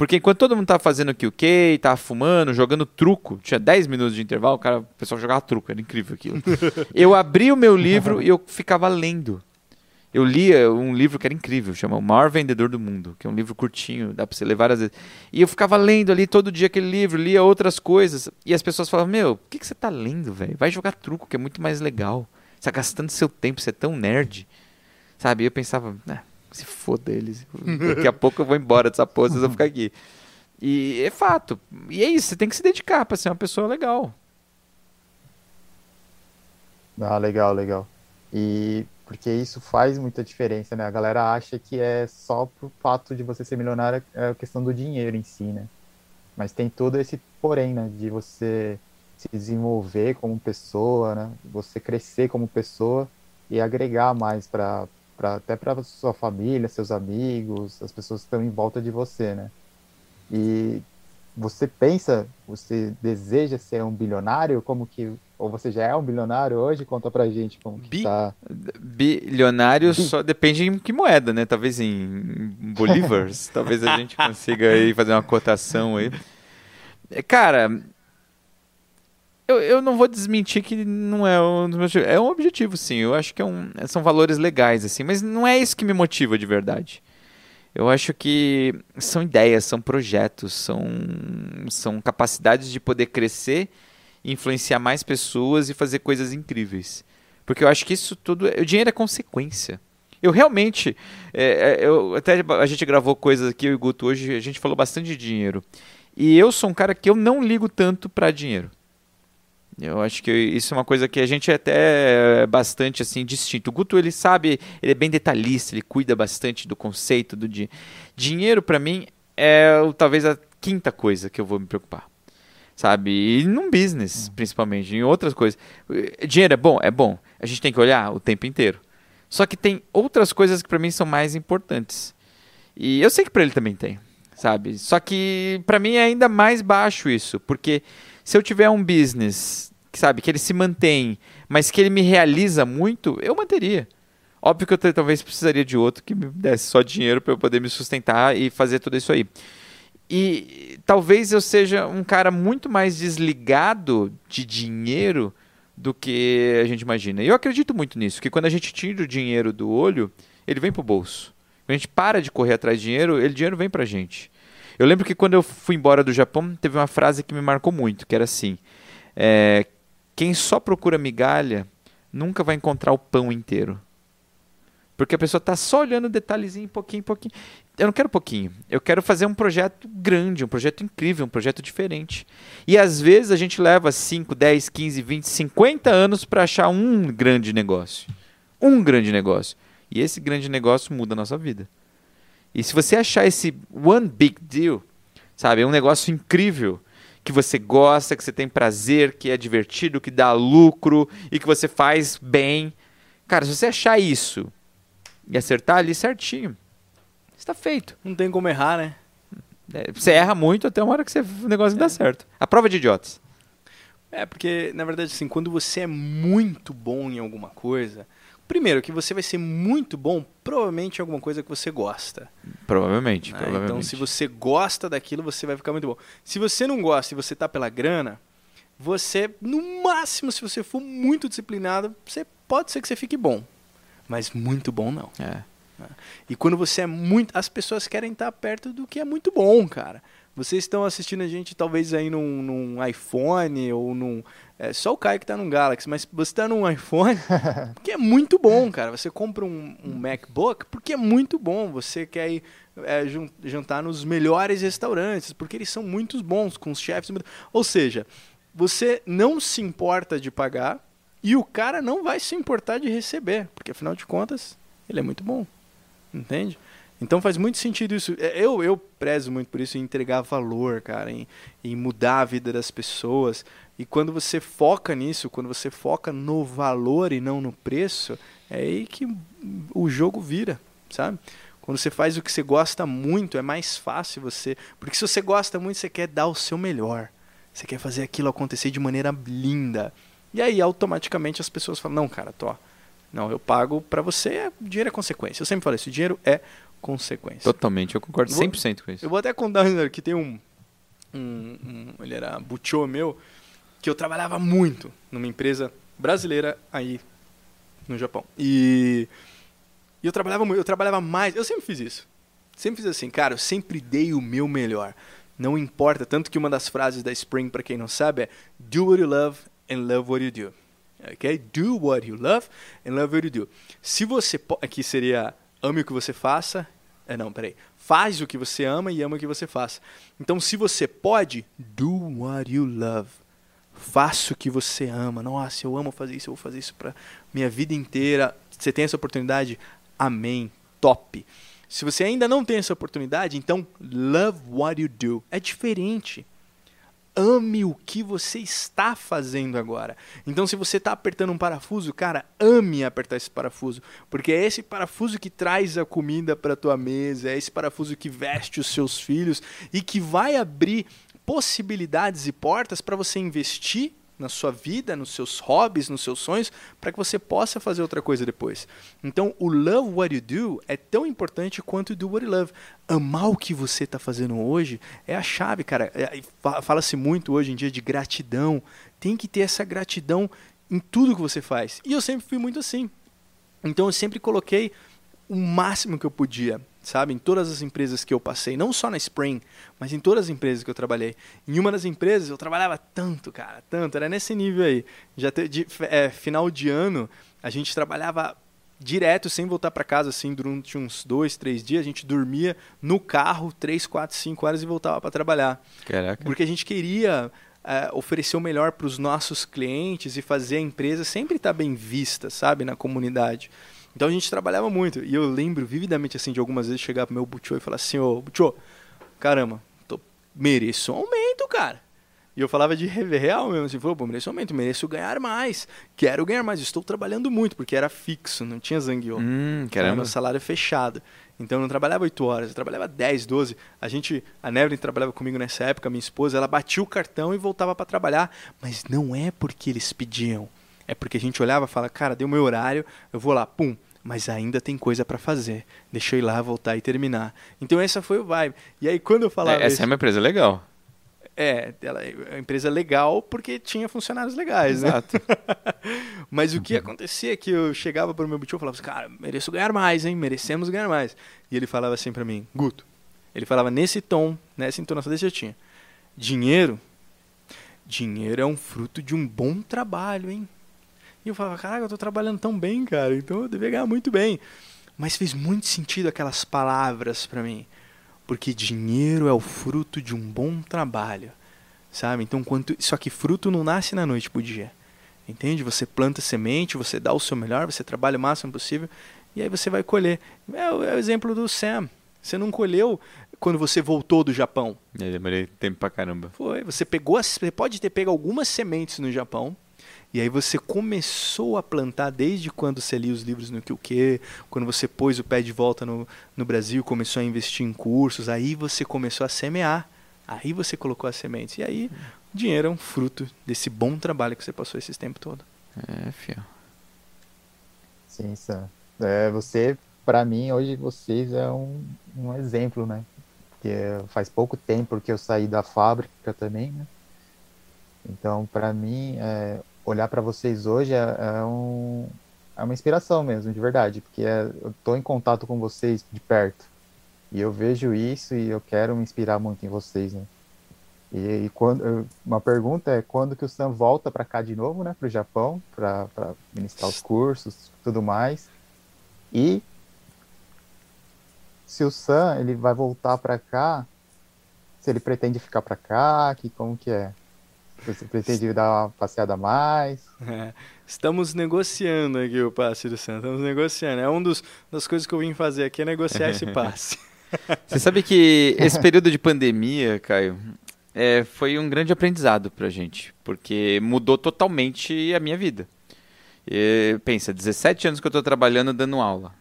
Porque enquanto todo mundo tava fazendo QK, tava fumando, jogando truco, tinha 10 minutos de intervalo, o, cara, o pessoal jogava truco, era incrível aquilo. [LAUGHS] eu abri o meu livro e eu ficava lendo. Eu lia um livro que era incrível, chama O Maior Vendedor do Mundo, que é um livro curtinho, dá para você ler várias vezes. E eu ficava lendo ali todo dia aquele livro, lia outras coisas, e as pessoas falavam: Meu, por que, que você tá lendo, velho? Vai jogar truco, que é muito mais legal. Você tá gastando seu tempo, você é tão nerd. Sabe? E eu pensava: ah, Se foda eles. [LAUGHS] Daqui a pouco eu vou embora dessa pose, eu vou ficar aqui. E é fato. E é isso, você tem que se dedicar para ser uma pessoa legal. Ah, legal, legal. E porque isso faz muita diferença, né? A galera acha que é só pro fato de você ser milionário é a questão do dinheiro em si, né? Mas tem todo esse porém, né? De você se desenvolver como pessoa, né? Você crescer como pessoa e agregar mais para até para sua família, seus amigos, as pessoas que estão em volta de você, né? E você pensa, você deseja ser um bilionário? Como que ou você já é um bilionário hoje? Conta pra gente como que Bi tá. Bilionário Bi só depende em que moeda, né? Talvez em bolívars. [LAUGHS] Talvez a gente consiga aí fazer uma cotação aí. Cara, eu, eu não vou desmentir que não é um dos meus É um objetivo, sim. Eu acho que é um, são valores legais, assim. Mas não é isso que me motiva de verdade. Eu acho que são ideias, são projetos, são, são capacidades de poder crescer influenciar mais pessoas e fazer coisas incríveis. Porque eu acho que isso tudo. O dinheiro é consequência. Eu realmente. É, é, eu, até a gente gravou coisas aqui, eu e o Guto, hoje a gente falou bastante de dinheiro. E eu sou um cara que eu não ligo tanto para dinheiro. Eu acho que isso é uma coisa que a gente é até bastante assim distinto. O Guto ele sabe, ele é bem detalhista, ele cuida bastante do conceito do dinheiro. Dinheiro para mim é talvez a quinta coisa que eu vou me preocupar sabe? E num business, uhum. principalmente, em outras coisas. Dinheiro é bom? É bom. A gente tem que olhar o tempo inteiro. Só que tem outras coisas que para mim são mais importantes. E eu sei que para ele também tem, sabe? Só que para mim é ainda mais baixo isso, porque se eu tiver um business, sabe, que ele se mantém, mas que ele me realiza muito, eu manteria. Óbvio que eu talvez precisaria de outro que me desse só dinheiro para eu poder me sustentar e fazer tudo isso aí. E talvez eu seja um cara muito mais desligado de dinheiro do que a gente imagina. E eu acredito muito nisso, que quando a gente tira o dinheiro do olho, ele vem pro bolso. Quando a gente para de correr atrás de dinheiro, ele dinheiro vem pra gente. Eu lembro que quando eu fui embora do Japão, teve uma frase que me marcou muito, que era assim: é, quem só procura migalha nunca vai encontrar o pão inteiro. Porque a pessoa está só olhando detalhezinho, pouquinho, pouquinho. Eu não quero pouquinho. Eu quero fazer um projeto grande, um projeto incrível, um projeto diferente. E às vezes a gente leva 5, 10, 15, 20, 50 anos para achar um grande negócio. Um grande negócio. E esse grande negócio muda a nossa vida. E se você achar esse one big deal, sabe, é um negócio incrível, que você gosta, que você tem prazer, que é divertido, que dá lucro e que você faz bem. Cara, se você achar isso e acertar ali certinho, está feito. Não tem como errar, né? É, você erra muito até uma hora que você, o negócio é. dá certo. A prova de idiotas. É, porque, na verdade, assim, quando você é muito bom em alguma coisa, primeiro, que você vai ser muito bom, provavelmente em alguma coisa que você gosta. Provavelmente, né? provavelmente. Então, se você gosta daquilo, você vai ficar muito bom. Se você não gosta e você tá pela grana, você, no máximo, se você for muito disciplinado, você pode ser que você fique bom mas muito bom não. É. Né? E quando você é muito. As pessoas querem estar perto do que é muito bom, cara. Vocês estão assistindo a gente talvez aí num, num iPhone ou num. É, só o Caio que está num Galaxy, mas você está num iPhone [LAUGHS] porque é muito bom, cara. Você compra um, um MacBook porque é muito bom. Você quer ir é, jantar nos melhores restaurantes porque eles são muito bons, com os chefes. Ou seja, você não se importa de pagar e o cara não vai se importar de receber, porque afinal de contas, ele é muito bom. Entende? Então faz muito sentido isso. É, eu, eu prezo muito por isso, em entregar valor, cara, em, em mudar a vida das pessoas. E quando você foca nisso, quando você foca no valor e não no preço, é aí que o jogo vira, sabe? Quando você faz o que você gosta muito, é mais fácil você. Porque se você gosta muito, você quer dar o seu melhor. Você quer fazer aquilo acontecer de maneira linda. E aí automaticamente as pessoas falam: "Não, cara, tô, não, eu pago para você, é, dinheiro é consequência". Eu sempre falo isso, dinheiro é consequência. Totalmente, eu concordo 100% vou, com isso. Eu vou até contar [LAUGHS] que tem um, um, um ele era butchô meu, que eu trabalhava muito numa empresa brasileira aí no Japão. E E eu trabalhava, eu trabalhava mais. Eu sempre fiz isso. Sempre fiz assim, cara, eu sempre dei o meu melhor. Não importa, tanto que uma das frases da Spring, para quem não sabe, é Do what you love and love what you do. Ok? Do what you love and love what you do. Se você. Aqui seria ame o que você faça. É, não, peraí. Faz o que você ama e ama o que você faça. Então, se você pode, do what you love. Faça o que você ama. Nossa, eu amo fazer isso, eu vou fazer isso para minha vida inteira. Você tem essa oportunidade? Amém. Top. Se você ainda não tem essa oportunidade, então love what you do. É diferente. Ame o que você está fazendo agora. Então, se você está apertando um parafuso, cara, ame apertar esse parafuso, porque é esse parafuso que traz a comida para tua mesa, é esse parafuso que veste os seus filhos e que vai abrir possibilidades e portas para você investir na sua vida, nos seus hobbies, nos seus sonhos, para que você possa fazer outra coisa depois. Então, o love what you do é tão importante quanto do what you love. Amar o que você está fazendo hoje é a chave, cara. É, fala-se muito hoje em dia de gratidão. Tem que ter essa gratidão em tudo que você faz. E eu sempre fui muito assim. Então, eu sempre coloquei o máximo que eu podia sabe? Em todas as empresas que eu passei, não só na Spring, mas em todas as empresas que eu trabalhei. Em uma das empresas eu trabalhava tanto, cara, tanto, era nesse nível aí. Já te, de, é, final de ano, a gente trabalhava direto, sem voltar para casa, assim, durante uns dois, três dias, a gente dormia no carro três, quatro, cinco horas e voltava para trabalhar. Caraca. Porque a gente queria é, oferecer o melhor para os nossos clientes e fazer a empresa sempre estar tá bem vista, sabe, na comunidade. Então a gente trabalhava muito. E eu lembro vividamente assim de algumas vezes chegar pro meu Butchô e falar assim, ô Butchô, caramba, tô, mereço um aumento, cara. E eu falava de real mesmo, assim, falou, pô, mereço um aumento, mereço ganhar mais. Quero ganhar mais, estou trabalhando muito, porque era fixo, não tinha zangueô. Hum, caramba. Meu salário fechado. Então eu não trabalhava 8 horas, eu trabalhava 10, 12. A gente, a Nevelyn trabalhava comigo nessa época, minha esposa, ela batia o cartão e voltava para trabalhar, mas não é porque eles pediam é porque a gente olhava e fala, cara, deu meu horário, eu vou lá, pum, mas ainda tem coisa para fazer. Deixa eu ir lá, voltar e terminar. Então essa foi o vibe. E aí quando eu falava. É, essa isso, é uma empresa legal. É, ela é uma empresa legal porque tinha funcionários legais, né? Exato. né? [LAUGHS] Mas o que acontecia é que eu chegava para o meu butcher e falava assim, cara, mereço ganhar mais, hein? Merecemos ganhar mais. E ele falava assim para mim, Guto, ele falava nesse tom, nessa entonação desse eu tinha. Dinheiro, dinheiro é um fruto de um bom trabalho, hein? E eu falava, caraca, eu tô trabalhando tão bem, cara, então eu devia ganhar muito bem. Mas fez muito sentido aquelas palavras para mim. Porque dinheiro é o fruto de um bom trabalho. Sabe? Então, quanto... só que fruto não nasce na noite pro dia. Entende? Você planta semente, você dá o seu melhor, você trabalha o máximo possível e aí você vai colher. É o, é o exemplo do Sam. Você não colheu quando você voltou do Japão. Eu demorei tempo pra caramba. Foi. Você pegou, você pode ter pego algumas sementes no Japão e aí você começou a plantar desde quando você lia os livros no que o que, quando você pôs o pé de volta no, no Brasil, começou a investir em cursos, aí você começou a semear. Aí você colocou as sementes. E aí o dinheiro é um fruto desse bom trabalho que você passou esse tempo todo. É, fio. Sim, Sam. É, você, para mim, hoje vocês é um, um exemplo, né? Porque faz pouco tempo que eu saí da fábrica também, né? Então, para mim, é, olhar para vocês hoje é, é, um, é uma inspiração mesmo, de verdade, porque é, eu estou em contato com vocês de perto e eu vejo isso e eu quero me inspirar muito em vocês, né? E, e quando uma pergunta é quando que o Sam volta para cá de novo, né, para o Japão, para ministrar os cursos, tudo mais. E se o Sam ele vai voltar para cá, se ele pretende ficar para cá, que como que é? Você pretende dar uma passeada a mais? É, estamos negociando aqui o passe do Santos. Estamos negociando. É uma das coisas que eu vim fazer aqui é negociar esse [LAUGHS] passe. Você sabe que esse período de pandemia, Caio, é, foi um grande aprendizado pra gente, porque mudou totalmente a minha vida. E, pensa, 17 anos que eu estou trabalhando dando aula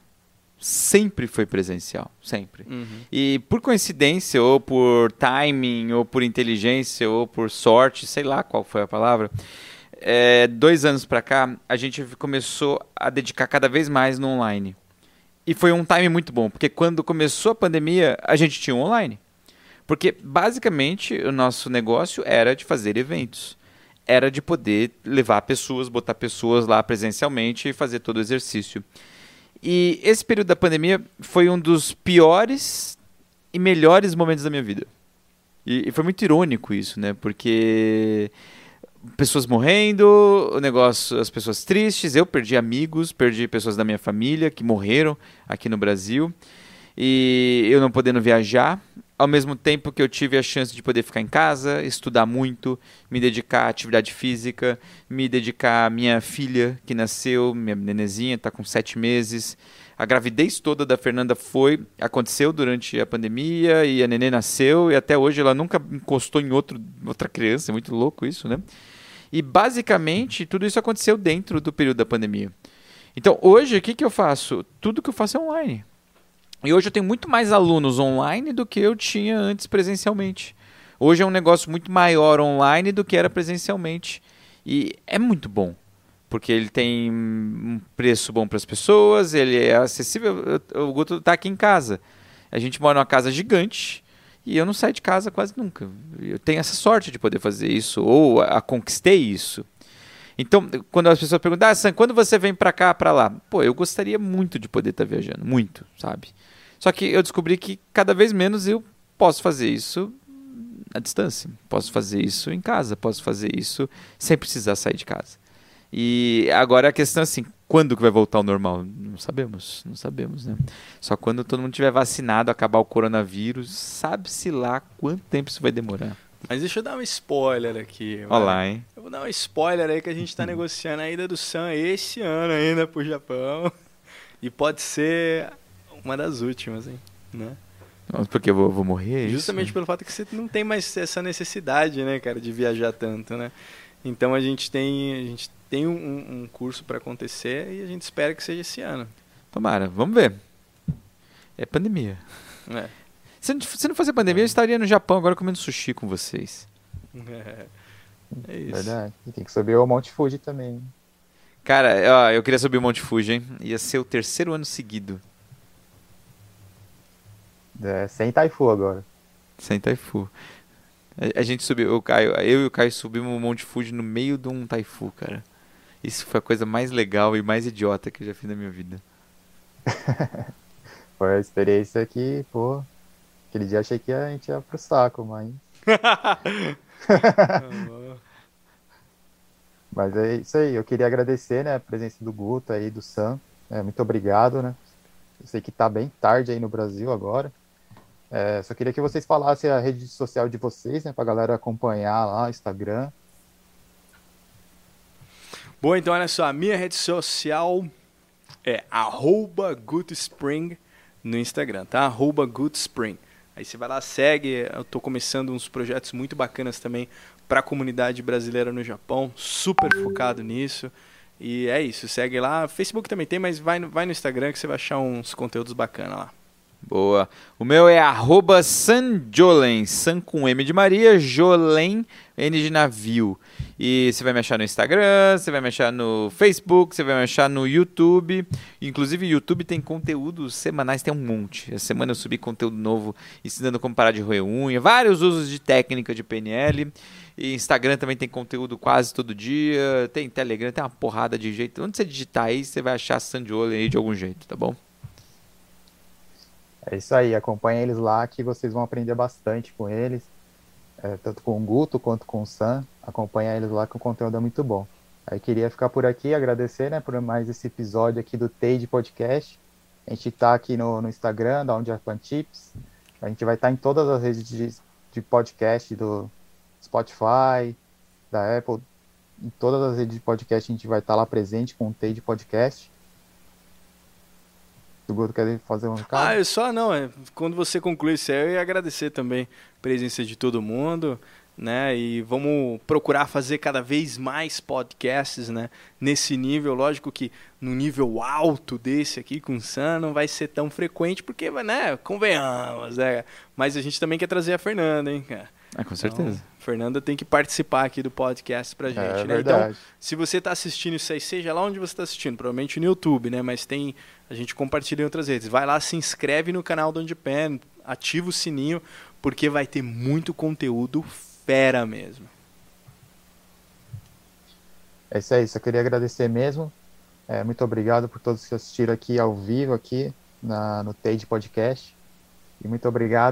sempre foi presencial, sempre. Uhum. E por coincidência, ou por timing, ou por inteligência, ou por sorte, sei lá qual foi a palavra, é, dois anos para cá, a gente começou a dedicar cada vez mais no online. E foi um time muito bom, porque quando começou a pandemia, a gente tinha um online. Porque basicamente o nosso negócio era de fazer eventos. Era de poder levar pessoas, botar pessoas lá presencialmente e fazer todo o exercício. E esse período da pandemia foi um dos piores e melhores momentos da minha vida. E, e foi muito irônico isso, né? Porque pessoas morrendo, o negócio, as pessoas tristes, eu perdi amigos, perdi pessoas da minha família que morreram aqui no Brasil. E eu não podendo viajar, ao mesmo tempo que eu tive a chance de poder ficar em casa, estudar muito, me dedicar à atividade física, me dedicar à minha filha que nasceu, minha nenezinha, está com sete meses. A gravidez toda da Fernanda foi, aconteceu durante a pandemia e a nenê nasceu e até hoje ela nunca encostou em outro, outra criança, é muito louco isso, né? E basicamente tudo isso aconteceu dentro do período da pandemia. Então hoje o que, que eu faço? Tudo que eu faço é online. E hoje eu tenho muito mais alunos online do que eu tinha antes presencialmente. Hoje é um negócio muito maior online do que era presencialmente. E é muito bom. Porque ele tem um preço bom para as pessoas, ele é acessível. O Guto está aqui em casa. A gente mora numa casa gigante e eu não saio de casa quase nunca. Eu tenho essa sorte de poder fazer isso, ou a, a conquistei isso. Então, quando as pessoas perguntam, ah, Sam, quando você vem para cá, para lá? Pô, eu gostaria muito de poder estar tá viajando, muito, sabe? Só que eu descobri que cada vez menos eu posso fazer isso à distância. Posso fazer isso em casa, posso fazer isso sem precisar sair de casa. E agora a questão é assim, quando que vai voltar ao normal? Não sabemos, não sabemos, né? Só quando todo mundo tiver vacinado, acabar o coronavírus, sabe-se lá quanto tempo isso vai demorar. Mas deixa eu dar um spoiler aqui. Olá, hein? Vou dar um spoiler aí que a gente está negociando a ida do Sam esse ano ainda pro Japão. E pode ser uma das últimas, hein? Né? Porque eu vou, vou morrer? É Justamente isso? pelo fato que você não tem mais essa necessidade, né, cara, de viajar tanto, né? Então a gente tem, a gente tem um, um curso para acontecer e a gente espera que seja esse ano. Tomara, vamos ver. É pandemia. É. Se, não, se não fosse pandemia, eu estaria no Japão agora comendo sushi com vocês. É, [LAUGHS] é isso. Verdade. E tem que subir o Monte Fuji também. Cara, ó, eu queria subir o Monte Fuji, hein? Ia ser o terceiro ano seguido. É, sem Taifu agora. Sem Taifu. A, a, gente subiu, o Caio, eu e o Caio subimos o Monte Fuji no meio de um Taifu, cara. Isso foi a coisa mais legal e mais idiota que eu já fiz na minha vida. [LAUGHS] foi a experiência que, pô, aquele dia achei que a gente ia pro saco, mas. [LAUGHS] [LAUGHS] mas é isso aí, eu queria agradecer, né, a presença do Guto aí, do Sam. É, muito obrigado, né? Eu sei que tá bem tarde aí no Brasil agora. É, só queria que vocês falassem a rede social de vocês, né, pra galera acompanhar lá, Instagram. Bom, então olha só, a minha rede social é arroba no Instagram, tá? Arroba. Aí você vai lá, segue, eu tô começando uns projetos muito bacanas também para a comunidade brasileira no Japão, super focado nisso. E é isso, segue lá. Facebook também tem, mas vai no, vai no Instagram que você vai achar uns conteúdos bacanas lá. Boa. O meu é Sanjolen, San com M de Maria, Jolen, N de navio. E você vai me achar no Instagram, você vai me achar no Facebook, você vai me achar no YouTube. Inclusive, o YouTube tem conteúdos semanais, tem um monte. Essa semana eu subi conteúdo novo ensinando como parar de roer unha, vários usos de técnica de PNL. E Instagram também tem conteúdo quase todo dia. Tem Telegram, tem uma porrada de jeito. Onde você digitar aí, você vai achar Sanjolen aí de algum jeito, tá bom? É isso aí, acompanha eles lá que vocês vão aprender bastante com eles, é, tanto com o Guto quanto com o Sam. Acompanha eles lá que o conteúdo é muito bom. Aí queria ficar por aqui, agradecer né, por mais esse episódio aqui do Tade Podcast. A gente está aqui no, no Instagram, da Onde Japan Tips. A gente vai estar tá em todas as redes de, de podcast do Spotify, da Apple. Em todas as redes de podcast a gente vai estar tá lá presente com o Tade Podcast. O Guto quer fazer um recado? Ah, eu só não. É, quando você concluir isso aí, eu ia agradecer também a presença de todo mundo, né? E vamos procurar fazer cada vez mais podcasts, né? Nesse nível, lógico que no nível alto desse aqui com o Sam não vai ser tão frequente, porque, né? Convenhamos, né? Mas a gente também quer trazer a Fernanda, hein, cara? Ah, com certeza. Então, Fernanda tem que participar aqui do podcast pra gente, é, né? Então, se você está assistindo isso aí, seja lá onde você está assistindo, provavelmente no YouTube, né? Mas tem. A gente compartilha em outras redes. Vai lá, se inscreve no canal do Pen, ativa o sininho, porque vai ter muito conteúdo fera mesmo. É isso aí, só queria agradecer mesmo. É, muito obrigado por todos que assistiram aqui ao vivo aqui na, no Tade Podcast. E muito obrigado